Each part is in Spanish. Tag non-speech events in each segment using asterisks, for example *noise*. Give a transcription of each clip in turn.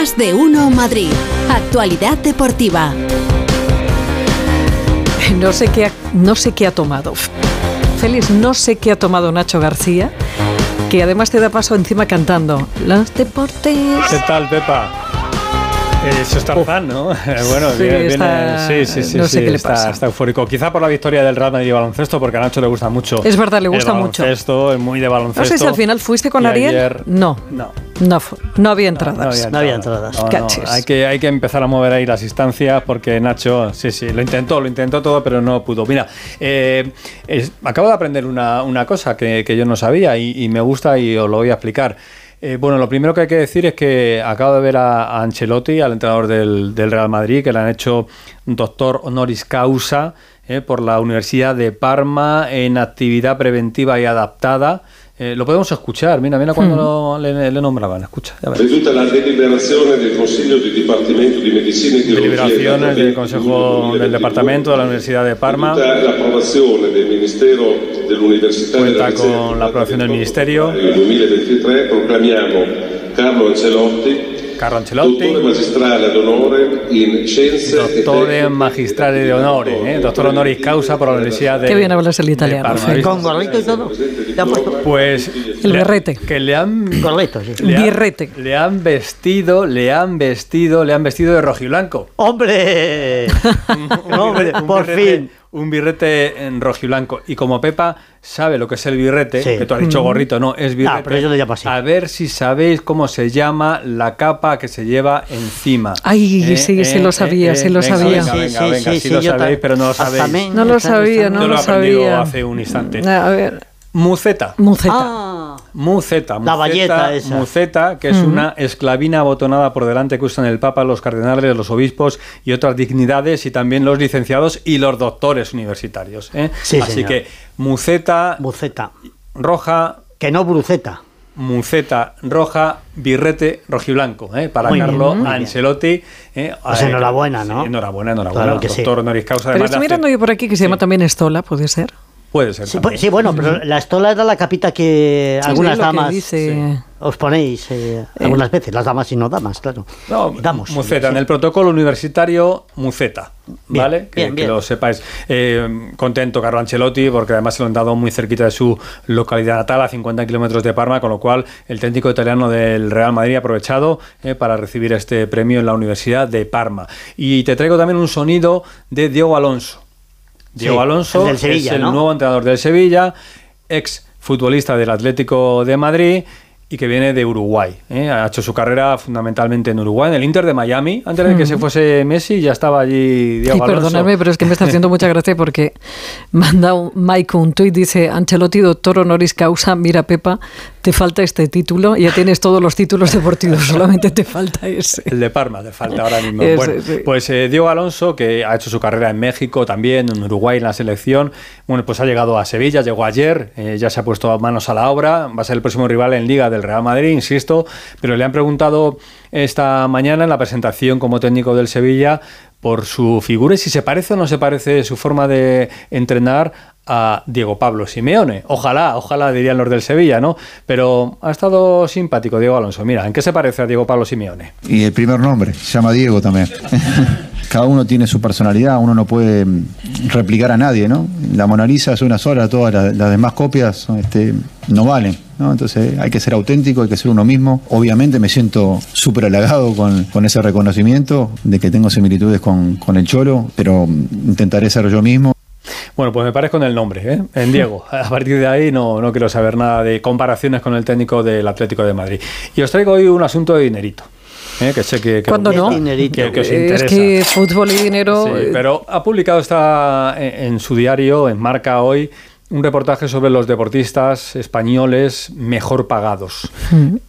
Más de uno Madrid. Actualidad deportiva. No sé qué ha, no sé qué ha tomado. Félix, no sé qué ha tomado Nacho García, que además te da paso encima cantando. Los deportes. ¿Qué tal, Pepa? Eso es Tarzán, ¿no? *laughs* bueno, Sí, viene, está- viene- sí, sí, sí, no sé sí, qué le está, pasa. está eufórico. Quizá por la victoria del Real Madrid de baloncesto, porque a Nacho le gusta mucho. Es verdad, le el gusta mucho. baloncesto, es muy de baloncesto. No sé si al final fuiste con Y Ariel. ayer- No, No. No, no había entradas. No había entradas. No, no, Caches. hay, que, hay que empezar a mover ahí las instancias porque Nacho, sí, sí, lo intentó, lo intentó todo, pero no pudo. Mira, eh, es- acabo de aprender una, una cosa que, que yo no sabía y, y me gusta y os lo voy a explicar. Eh, bueno, lo primero que hay que decir es que acabo de ver a, a Ancelotti, al entrenador del, del Real Madrid, que le han hecho doctor honoris causa eh, por la Universidad de Parma en actividad preventiva y adaptada. Eh, lo podemos escuchar, mira, mira cuando lo- le, le nombraban, escucha. Veduta la deliberazione del Consiglio di Dipartimento di Medicina e Teologia deliberaciones del Consejo del Departamento de la Universidad de Parma. Veduta l'approvazione del Ministero dell'Università Cuenta con la aprobación del Ministerio. Nel 2023 proclamiamo Carlo Ancelotti Carlo dottore Ancelotti, e tecniche magistrale de honore, eh, doctor honoris causa por la Universidad de Qué bien hablas el italiano. Con gorrito y todo. Pues El le- berrete. que le han gorrito, sí. le han- Birrete. le han vestido, le han vestido, le han vestido de rojiblanco. ¡Hombre! *laughs* ¡Hombre, por fin! Un birrete en rojiblanco. Y como Pepa sabe lo que es el birrete, Sí. que tú has dicho gorrito, no, es birrete. Ah, pero yo lo llamo así. A ver si sabéis cómo se llama la capa que se lleva encima. Ay, sí, sí lo sabía, sí lo venga, sabía. Venga, Sí, venga, sí, venga, sí, sí sí, lo sabéis, pero no lo sabéis. No lo sabía, no Yo lo lo he aprendido sabía. hace un instante. A ver, Muceta. Muceta. Ah, Muceta, La muceta, valleta esa. muceta, que es una esclavina abotonada por delante que usan el Papa, los cardenales, los obispos y otras dignidades, y también los licenciados y los doctores universitarios. ¿eh? Sí, Así señor. que muceta buceta. roja, Que no bruceta. muceta roja, birrete rojiblanco, ¿eh? para Muy Carlo bien. Encelotti. ¿eh? Pues enhorabuena, ¿no? sí, enhorabuena, enhorabuena. Claro que sí. doctor honoris causa. Pero estoy de mirando yo por aquí que se llama Sí. también Estola, puede ser. Puede ser. Sí, pues- sí, bueno, pero la estola era la capita que Sí, algunas que damas dice. os ponéis eh, algunas veces, las damas y no damas, claro. No, Damos. Muceta, sí. en el protocolo universitario, Muceta, Bien, ¿vale? que, bien, que bien. lo sepáis. Eh, contento Carlo Ancelotti, porque además se lo han dado muy cerquita de su localidad natal, a 50 kilómetros de Parma, con lo cual el técnico italiano del Real Madrid ha aprovechado eh, para recibir este premio en la Universidad de Parma. Y te traigo también un sonido de Diego Alonso. Diego Sí, Alonso el del Sevilla, es el ¿no? nuevo entrenador del Sevilla, ex futbolista del Atlético de Madrid y que viene de Uruguay. ¿eh? Ha hecho su carrera fundamentalmente en Uruguay, en el Inter de Miami. Antes de que se fuese Messi ya estaba allí Diego Y Alonso. perdonadme, pero es que me está haciendo mucha gracia porque manda un, Mike un tuit, dice, Ancelotti, doctor honoris causa, mira Pepa, te falta este título, ya tienes todos los títulos deportivos, *laughs* solamente te falta ese. El de Parma, te falta ahora mismo. Ese, Bueno, sí. pues eh, Diego Alonso, que ha hecho su carrera en México también, en Uruguay, en la selección, bueno, pues ha llegado a Sevilla, llegó ayer, eh, ya se ha puesto manos a la obra, va a ser el próximo rival en Liga del Real Madrid, insisto, pero le han preguntado esta mañana en la presentación como técnico del Sevilla por su figura y si se parece o no se parece su forma de entrenar a Diego Pablo Simeone. Ojalá, ojalá dirían los del Sevilla, ¿no? Pero ha estado simpático Diego Alonso. Mira, ¿en qué se parece a Diego Pablo Simeone? Y el primer nombre, se llama Diego también. *laughs* Cada uno tiene su personalidad, uno no puede mm, replicar a nadie, ¿no? La Mona Lisa es una sola, todas las, las demás copias este, no valen, ¿no? Entonces hay que ser auténtico, hay que ser uno mismo. Obviamente me siento súper halagado con, con ese reconocimiento de que tengo similitudes con, con el Cholo, pero mm, intentaré ser yo mismo. Bueno, pues me parece con el nombre, ¿eh? en Diego. *laughs* A partir de ahí no, no quiero saber nada de comparaciones con el técnico del Atlético de Madrid. Y os traigo hoy un asunto de dinerito. ¿Eh? Que sé que, que, ¿Cuándo no? Dinerito. que- que os es que fútbol y dinero... Sí, eh, pero ha publicado esta, en, en su diario, en Marca hoy, un reportaje sobre los deportistas españoles mejor pagados.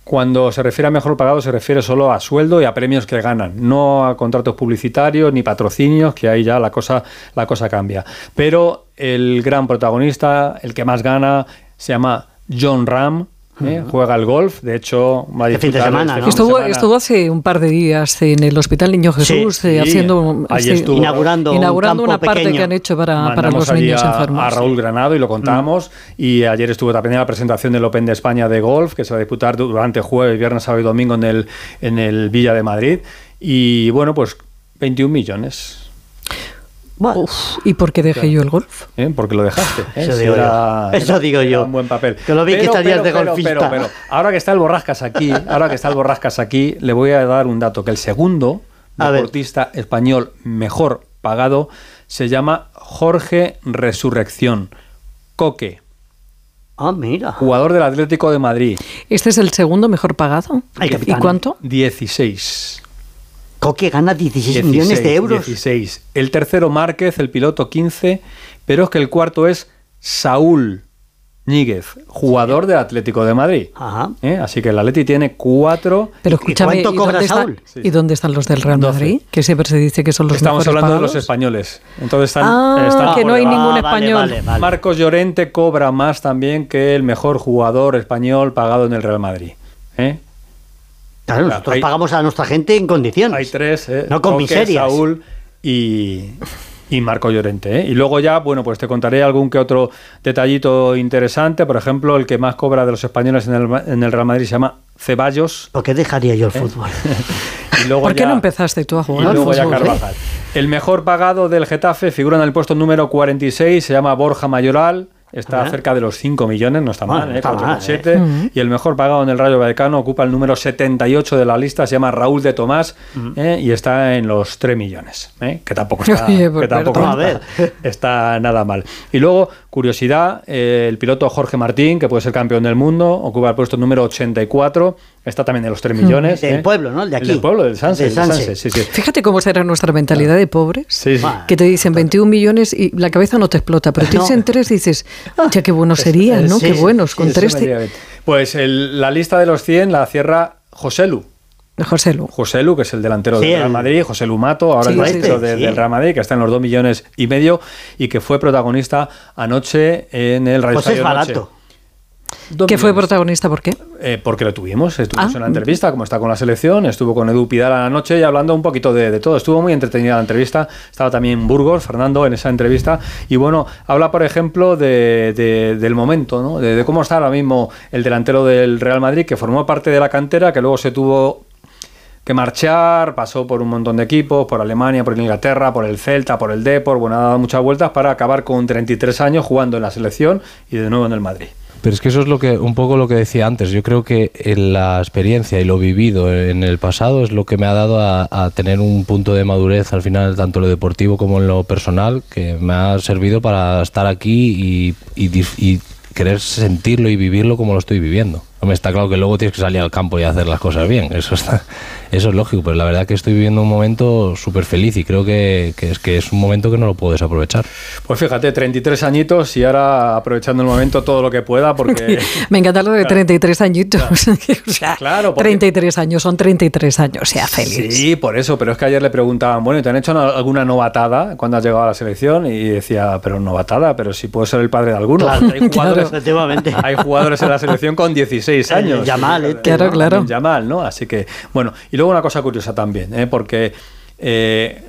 Cuando se refiere a mejor pagados se refiere solo a sueldo y a premios que ganan, no a contratos publicitarios ni patrocinios, que ahí ya la cosa, la cosa cambia. Pero el gran protagonista, el que más gana, se llama John Ram, ¿eh? juega el golf, de hecho va a Este fin de semana, este semana. estuvo hace un par de días en el Hospital Niño Jesús Sí, eh, sí, haciendo ahí este- estuvo. Inaugurando un inaugurando campo una parte pequeño. que han hecho para, para los allí niños a, enfermos. a Raúl Granado y lo contamos. Y ayer estuvo también en la presentación del Open de España de golf, que se va a disputar durante jueves, viernes, sábado y domingo en el, en el Villa de Madrid. Y bueno, pues 21 millones. Bueno, Uf, ¿Y por qué dejé yo el golf? ¿eh? Porque lo dejaste. ¿eh? *laughs* Eso digo era- yo. Eso era- digo era yo. Un buen papel. Que lo vi que estarías de golfista. Pero, pero, ahora que está el Borrascas aquí, ahora que está el Borrascas aquí, le voy a dar un dato, que el segundo A ver. deportista español mejor pagado se llama Jorge Resurrección. Coque, ah, mira. jugador del Atlético de Madrid. ¿Este es el segundo mejor pagado? Ay, ¿Y capitán. cuánto? 16. Coque gana 16, millones de euros. 16. El tercero Márquez, el piloto 15, pero es que el cuarto es Saúl Níguez, jugador del Atlético de Madrid. Ajá. ¿Eh? Así que el Atleti tiene cuatro. Pero ¿Y escúchame, cuánto ¿y cobra dónde, están, Saúl? Sí. ¿y dónde están los del Real 12. Madrid? Que siempre se dice que son los Estamos hablando de los españoles. Entonces están, Ah, están que no hay ningún Ah, vale, español. vale, vale. Marcos Llorente cobra más también que el mejor jugador español pagado en el Real Madrid. ¿Eh? Claro, nosotros hay- pagamos a nuestra gente en condiciones. Hay tres, ¿eh? No con miserias. Saúl y, y Marco Llorente. ¿eh? Y luego ya, bueno, pues te contaré algún que otro detallito interesante. Por ejemplo, el que más cobra de los españoles en el, en el Real Madrid se llama Ceballos. ¿Por qué dejaría yo el fútbol? *laughs* Y luego ¿Por qué ya- no empezaste tú a Y jugar al luego ya fútbol? Carvajal. El mejor pagado del Getafe figura en el puesto número 46, se llama Borja Mayoral. Está Ajá. cerca de los 5 millones, no está Bueno, mal, no ¿eh? está mal, 4,7. ¿eh? Y el mejor pagado en el Rayo Vallecano ocupa el número 78 de la lista, se llama Raúl de Tomás ¿eh? y está en los 3 millones, ¿eh? que tampoco está, *laughs* Oye, pues, que tampoco está, *laughs* está nada mal. Y luego, curiosidad, eh, el piloto Jorge Martín, que puede ser campeón del mundo, ocupa el puesto número 84, está también en los 3 millones. Del ¿eh? pueblo, ¿no? El de aquí. del pueblo, del del Sanse. Sanse, sí, sí. Fíjate cómo será nuestra mentalidad de pobres. Sí. Que te dicen 21 millones y la cabeza no te explota, pero tienes *laughs* No. en tres y dices, ya qué buenos serían, ¿no? sí, qué sí, buenos, sí, con Eso tres. te-. Pues el- la lista de los 100 la cierra Joselu. José Lu. Joselu, que es el delantero Sí, del Real el- José José Lumato, ahora Sí, el delantero este, de- sí. del Real Madrid, que está en los 2 millones y medio y que fue protagonista anoche en el Radio Pues es Estadio Noche. barato. ¿Qué fue protagonista? ¿Por qué? Eh, porque lo tuvimos, estuvimos Ah. en la entrevista, como está con la selección, estuvo con Edu Pidal a la noche y hablando un poquito de, de todo. Estuvo muy entretenida la entrevista, estaba también Burgos, Fernando, en esa entrevista. Y bueno, habla, por ejemplo, de, de- del momento, ¿no? de, de cómo está ahora mismo el delantero del Real Madrid, que formó parte de la cantera, que luego se tuvo que marchar, pasó por un montón de equipos, por Alemania, por Inglaterra, por el Celta, por el Depor, bueno, ha dado muchas vueltas para acabar con 33 años jugando en la selección y de nuevo en el Madrid. Pero es que eso es lo que un poco lo que decía antes. Yo creo que en la experiencia y lo vivido en el pasado es lo que me ha dado a, tener un punto de madurez al final, tanto en lo deportivo como en lo personal, que me ha servido para estar aquí y querer sentirlo y vivirlo como lo estoy viviendo. Hombre, está claro que luego tienes que salir al campo y hacer las cosas bien, eso está, eso es lógico, pero la verdad que estoy viviendo un momento súper feliz y creo que, que es que es un momento que no lo puedo desaprovechar. Pues fíjate, 33 añitos y ahora aprovechando el momento todo lo que pueda porque... *laughs* Me encanta lo de 33 añitos. *laughs* o sea, Claro, porque- 33 años, son 33 años, sea feliz. Sí, por eso, pero es que ayer le preguntaban, bueno, ¿y te han hecho una- alguna novatada cuando has llegado a la selección? Y decía, pero novatada, pero si puedo ser el padre de alguno. Claro, hay, *laughs* jugadores, efectivamente. hay jugadores en la selección con 16 años. El Yamal, este, Claro, claro. Yamal, ¿no? Así que, bueno, y luego una cosa curiosa también, ¿eh? porque eh,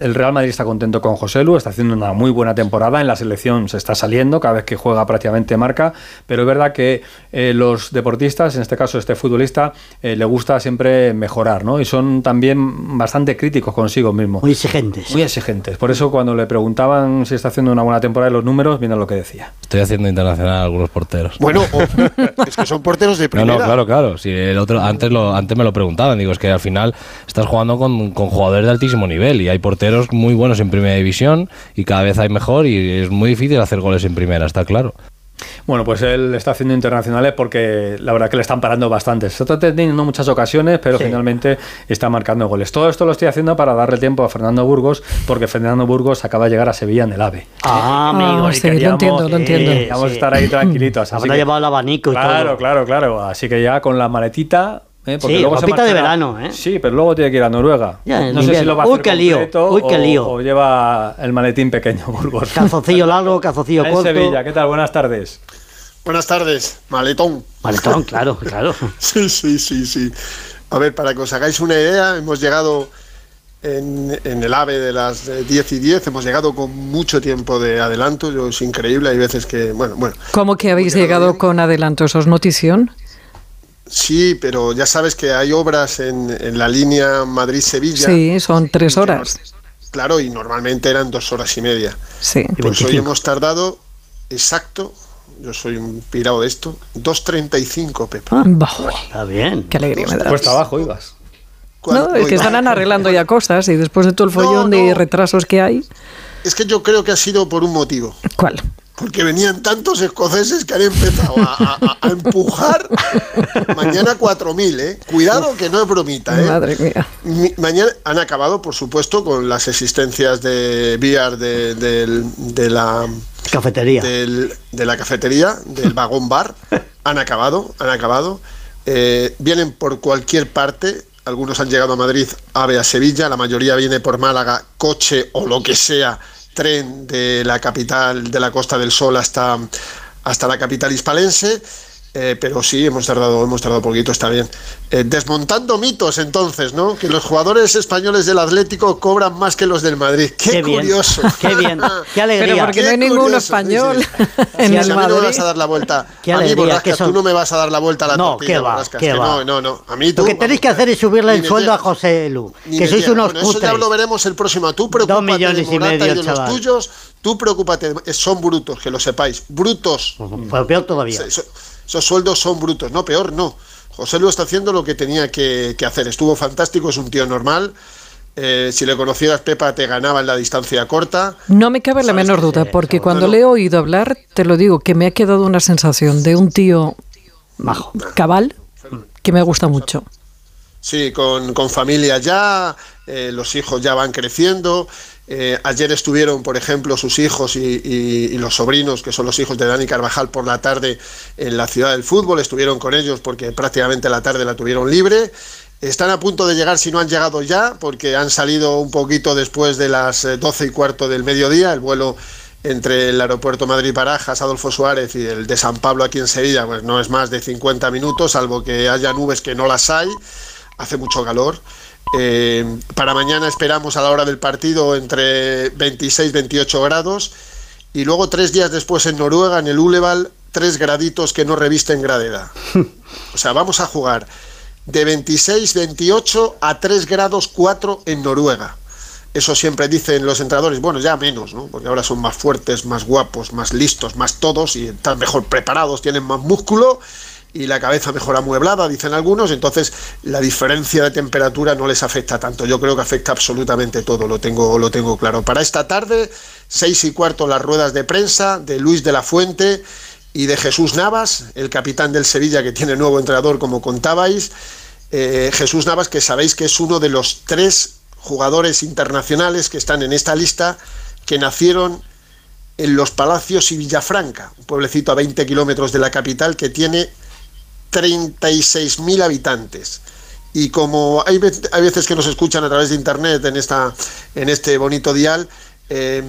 el Real Madrid está contento con José Lu, está haciendo una muy buena temporada, en la selección se está saliendo, cada vez que juega prácticamente marca, pero es verdad que eh, los deportistas, en este caso este futbolista, eh, le gusta siempre mejorar, ¿no? Y son también bastante críticos consigo mismo. Muy exigentes. Muy exigentes. Por eso cuando le preguntaban si está haciendo una buena temporada en los números, mira lo que decía. Estoy haciendo internacional a algunos porteros. Bueno, *laughs* o- es que son porteros de No, primera. no, claro, claro. Si el otro, antes, lo, antes me lo preguntaban. Digo, es que al final estás jugando con, con jugadores de altísimo nivel y hay porteros muy buenos en primera división y cada vez hay mejor y es muy difícil hacer goles en primera, está claro. Bueno, pues él está haciendo internacionales porque la verdad que le están parando bastante. Se está teniendo muchas ocasiones, pero Sí. finalmente está marcando goles. Todo esto lo estoy haciendo para darle tiempo a Fernando Burgos, porque Fernando Burgos acaba de llegar a Sevilla en el AVE. Ah, amigo. Ah, y sí, lo entiendo, lo entiendo. sí, Vamos a estar ahí tranquilitos. Habrá llevado el abanico y claro, todo. claro, claro. Así que ya con la maletita. ¿Eh? Porque Sí, luego se de verano, ¿eh? Sí, pero luego tiene que ir a Noruega. Ya, no sé si lo va a Uy, hacer qué lío, completo uy, qué o- lío. O, lleva el maletín pequeño, *laughs* Burgos. Calzoncillo largo, calzoncillo en *laughs* corto. Sevilla, ¿qué tal? Buenas tardes. Buenas tardes, maletón. Maletón, *laughs* claro, claro. Sí, sí, sí, sí. A ver, para que os hagáis una idea, hemos llegado en, en el AVE de las eh, 10 y 10, hemos llegado con mucho tiempo de adelanto, yo, es increíble, hay veces que, bueno, bueno, ¿Cómo que habéis llegado con adelanto? ¿Eso es notición? Sí, pero ya sabes que hay obras en, en la línea Madrid-Sevilla. Sí, son tres horas. Claro, y normalmente eran dos horas y media. Sí. Pues hoy hemos tardado exacto, yo soy un pirado de esto, 2.35, Pepe. Ah, bajo. Está bien. Qué alegría me da. Cuesta abajo ibas. No, es que están arreglando ya cosas y después de todo el *laughs* follón de retrasos que hay. Es que yo creo que ha sido por un motivo. ¿Cuál? Porque venían tantos escoceses que han empezado a, a- a empujar mañana 4.000, ¿eh? Cuidado que no es bromita, ¿eh? Madre mía. Mi- mañana han acabado, por supuesto, con las existencias de VR de la Cafetería. del- de la cafetería, del vagón bar. Han acabado, han acabado. Eh, vienen por cualquier parte. Algunos han llegado a Madrid, AVE a Sevilla. La mayoría viene por Málaga, coche o lo que sea, tren de la capital de la Costa del Sol hasta, hasta la capital hispalense. Eh, pero sí, hemos tardado, hemos tardado poquito, está bien. Eh, desmontando mitos, entonces, ¿no? Que los jugadores españoles del Atlético cobran más que los del Madrid. Qué, Qué bien, curioso. qué bien, *laughs* qué alegría. Pero porque no hay Qué ninguno curioso, español sí, sí. *laughs* en Sí, el a mí no me Madrid. vas a dar la vuelta. Qué a mí, alegría, que son- tú no me vas a dar la vuelta a la No, tortilla, qué va, qué va. No, no, no. A mí tú, Lo que tenéis que hacer es subirle el sueldo a. José Lu, que sois unos Bueno, eso ya cutres. lo veremos el próximo. Tú preocúpate millones de y Morata medio, y de los chaval. tuyos. Tú preocúpate. eh, Son brutos, que lo sepáis. Brutos. Pues peor todavía. Eso- esos sueldos son brutos. No, peor no. José Lu está haciendo lo que tenía que, que hacer. Estuvo fantástico, es un tío normal. Eh, si le conocieras, Pepa, te ganaba en la distancia corta. No me cabe la menor duda, porque cuando le he oído hablar, te lo digo, que me ha quedado una sensación de un tío Majo. cabal que me gusta mucho. Sí, con, con familia ya, eh, los hijos ya van creciendo. Eh, ayer estuvieron, por ejemplo, sus hijos y, y- los sobrinos, que son los hijos de Dani Carvajal, por la tarde en la ciudad del fútbol. Estuvieron con ellos porque prácticamente la tarde la tuvieron libre. Están a punto de llegar, si no han llegado ya, porque han salido un poquito después de las eh, 12 y cuarto del mediodía. El vuelo entre el aeropuerto Madrid-Barajas, Adolfo Suárez y el de San Pablo aquí en Sevilla, pues no es más de 50 minutos, salvo que haya nubes que no las hay hace mucho calor. Eh, para mañana esperamos a la hora del partido entre 26 y 28 grados. Y luego tres días después en Noruega, en el Uleval, tres graditos que no revisten gravedad. *laughs* O sea, vamos a jugar de 26, 28 a 3 grados 4 en Noruega. Eso siempre dicen los entrenadores, bueno, ya menos, ¿no? Porque ahora son más fuertes, más guapos, más listos, más todos y están mejor preparados, tienen más músculo y la cabeza mejor amueblada, dicen algunos, entonces la diferencia de temperatura no les afecta tanto. Yo creo que afecta absolutamente todo, lo tengo, lo tengo claro. Para esta tarde, seis y cuarto, las ruedas de prensa de Luis de la Fuente y de Jesús Navas, el capitán del Sevilla que tiene nuevo entrenador, como contabais. Eh, Jesús Navas, que sabéis que es uno de los tres jugadores internacionales que están en esta lista que nacieron en Los Palacios y Villafranca, un pueblecito a 20 kilómetros de la capital que tiene 36.000 habitantes. Y como hay, hay veces que nos escuchan a través de internet en, esta, en este bonito dial, eh,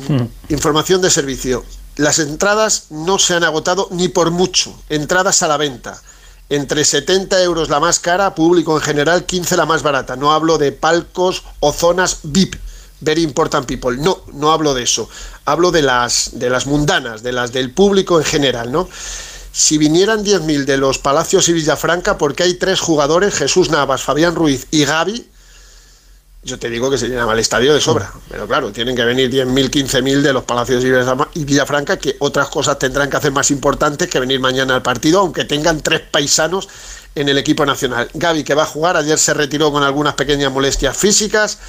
información de servicio. Las entradas no se han agotado ni por mucho. Entradas a la venta. Entre 70 euros la más cara, público en general, 15 la más barata. No hablo de palcos o zonas VIP, very important people. No, no hablo de eso. Hablo de las, de las mundanas, de las del público en general, ¿no? Si vinieran 10.000 de los Palacios y Villafranca, porque hay tres jugadores, Jesús Navas, Fabián Ruiz y Gaby, yo te digo que se llenaba el estadio de sobra. Pero claro, tienen que venir 10.000, 15.000 de los Palacios y Villafranca, que otras cosas tendrán que hacer más importantes que venir mañana al partido, aunque tengan tres paisanos en el equipo nacional. Gaby, que va a jugar, ayer se retiró con algunas pequeñas molestias físicas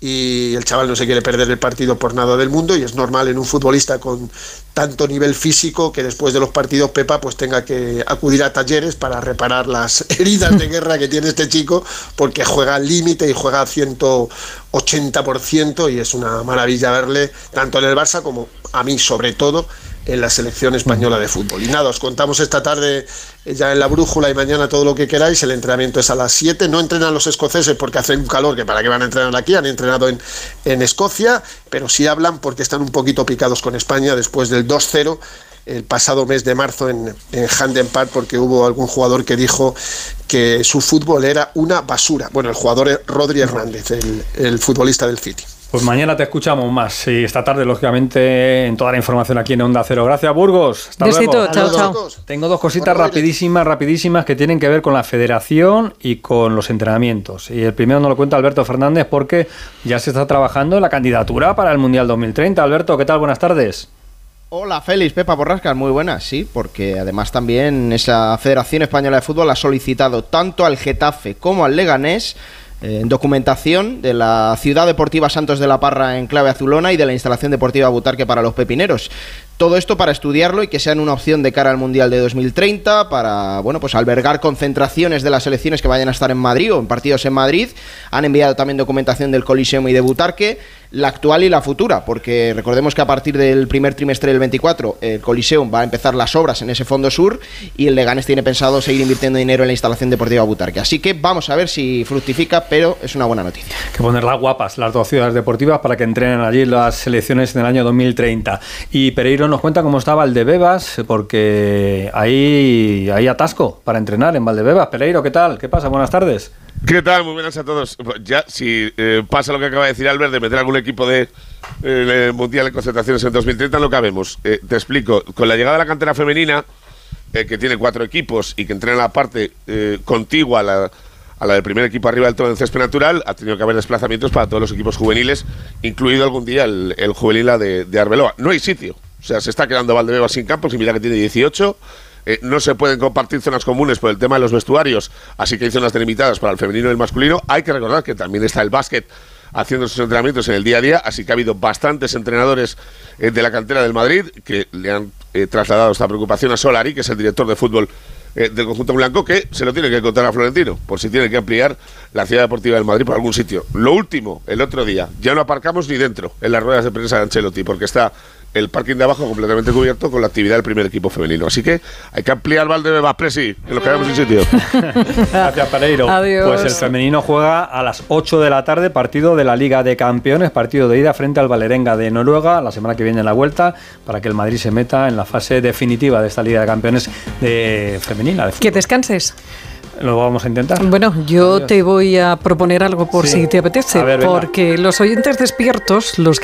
y el chaval no se quiere perder el partido por nada del mundo y es normal en un futbolista con tanto nivel físico que después de los partidos Pepa pues tenga que acudir a talleres para reparar las *laughs* heridas de guerra que tiene este chico porque juega al límite y juega al 180% y es una maravilla verle tanto en el Barça como a mí sobre todo en la selección española de fútbol. Y nada, os contamos esta tarde eh, ya en la brújula y mañana todo lo que queráis. El entrenamiento es a las 7. No entrenan los escoceses porque hace un calor que para qué van a entrenar aquí. Han entrenado en, en Escocia, pero sí hablan porque están un poquito picados con España después del 2-0 el pasado mes de marzo en, en Handen Park porque hubo algún jugador que dijo que su fútbol era una basura. Bueno, el jugador es Rodri Hernández, el, el futbolista del City. Pues mañana te escuchamos más y esta tarde, lógicamente, en toda la información aquí en Onda Cero. Gracias, Burgos. Hasta Besito, luego. chao, chao. Tengo dos cositas rapidísimas, rapidísimas que tienen que ver con la federación y con los entrenamientos. Y el primero nos lo cuenta Alberto Fernández porque ya se está trabajando en la candidatura para el Mundial 2030. Alberto, ¿qué tal? Buenas tardes. Hola Félix, Pepa Borrascas, muy buenas, sí, porque además también esa Federación Española de Fútbol ha solicitado tanto al Getafe como al Leganés eh, documentación de la Ciudad Deportiva Santos de la Parra en clave azulona y de la instalación deportiva Butarque para los pepineros. Todo esto para estudiarlo y que sean una opción de cara al Mundial de 2030, para bueno, pues albergar concentraciones de las selecciones que vayan a estar en Madrid o en partidos en Madrid. Han enviado también documentación del Coliseum y de Butarque, la actual y la futura, porque recordemos que a partir del primer trimestre del 24 el Coliseum va a empezar las obras en ese fondo sur y el Leganés tiene pensado seguir invirtiendo dinero en la instalación deportiva Butarque. Así que vamos a ver si fructifica, pero es una buena noticia. Hay que ponerlas guapas, las dos ciudades deportivas, para que entrenen allí las selecciones en el año 2030. Y Pereiro nos cuenta cómo está Valdebebas, porque hay, hay atasco para entrenar en Valdebebas. Pereiro, ¿qué tal? ¿Qué pasa? Buenas tardes. ¿Qué tal? Muy buenas a todos. Ya, si eh, pasa lo que acaba de decir Albert, de meter algún equipo de eh, Mundial de Concentraciones en 2030, no cabemos. Eh, te explico. Con la llegada de la cantera femenina, eh, que tiene cuatro equipos y que entrena la parte eh, contigua a la, a la del primer equipo arriba del todo en césped natural, ha tenido que haber desplazamientos para todos los equipos juveniles, incluido algún día el, el juvenil de, de Arbeloa. No hay sitio. O sea, se está quedando Valdebebas sin campos y mira que tiene 18. Eh, no se pueden compartir zonas comunes por el tema de los vestuarios, así que hay zonas delimitadas para el femenino y el masculino. Hay que recordar que también está el básquet haciendo sus entrenamientos en el día a día, así que ha habido bastantes entrenadores eh, de la cantera del Madrid que le han eh, trasladado esta preocupación a Solari, que es el director de fútbol del conjunto blanco, que se lo tiene que contar a Florentino, por si tiene que ampliar la ciudad deportiva del Madrid por algún sitio. Lo último, el otro día, ya no aparcamos ni dentro en las ruedas de prensa de Ancelotti, porque está el parking de abajo completamente cubierto con la actividad del primer equipo femenino. Así que hay que ampliar Valdebebas Presi, que nos quedamos sin sitio. *laughs* Gracias, Pereiro. Adiós. Pues el femenino juega a las 8 de la tarde, partido de la Liga de Campeones, partido de ida frente al Valerenga de Noruega, la semana que viene en la vuelta, para que el Madrid se meta en la fase definitiva de esta Liga de Campeones de femenina. De Que descanses. Lo vamos a intentar. Bueno, yo Adiós. te voy a proponer algo por Sí. si te apetece, ver, porque los oyentes despiertos, los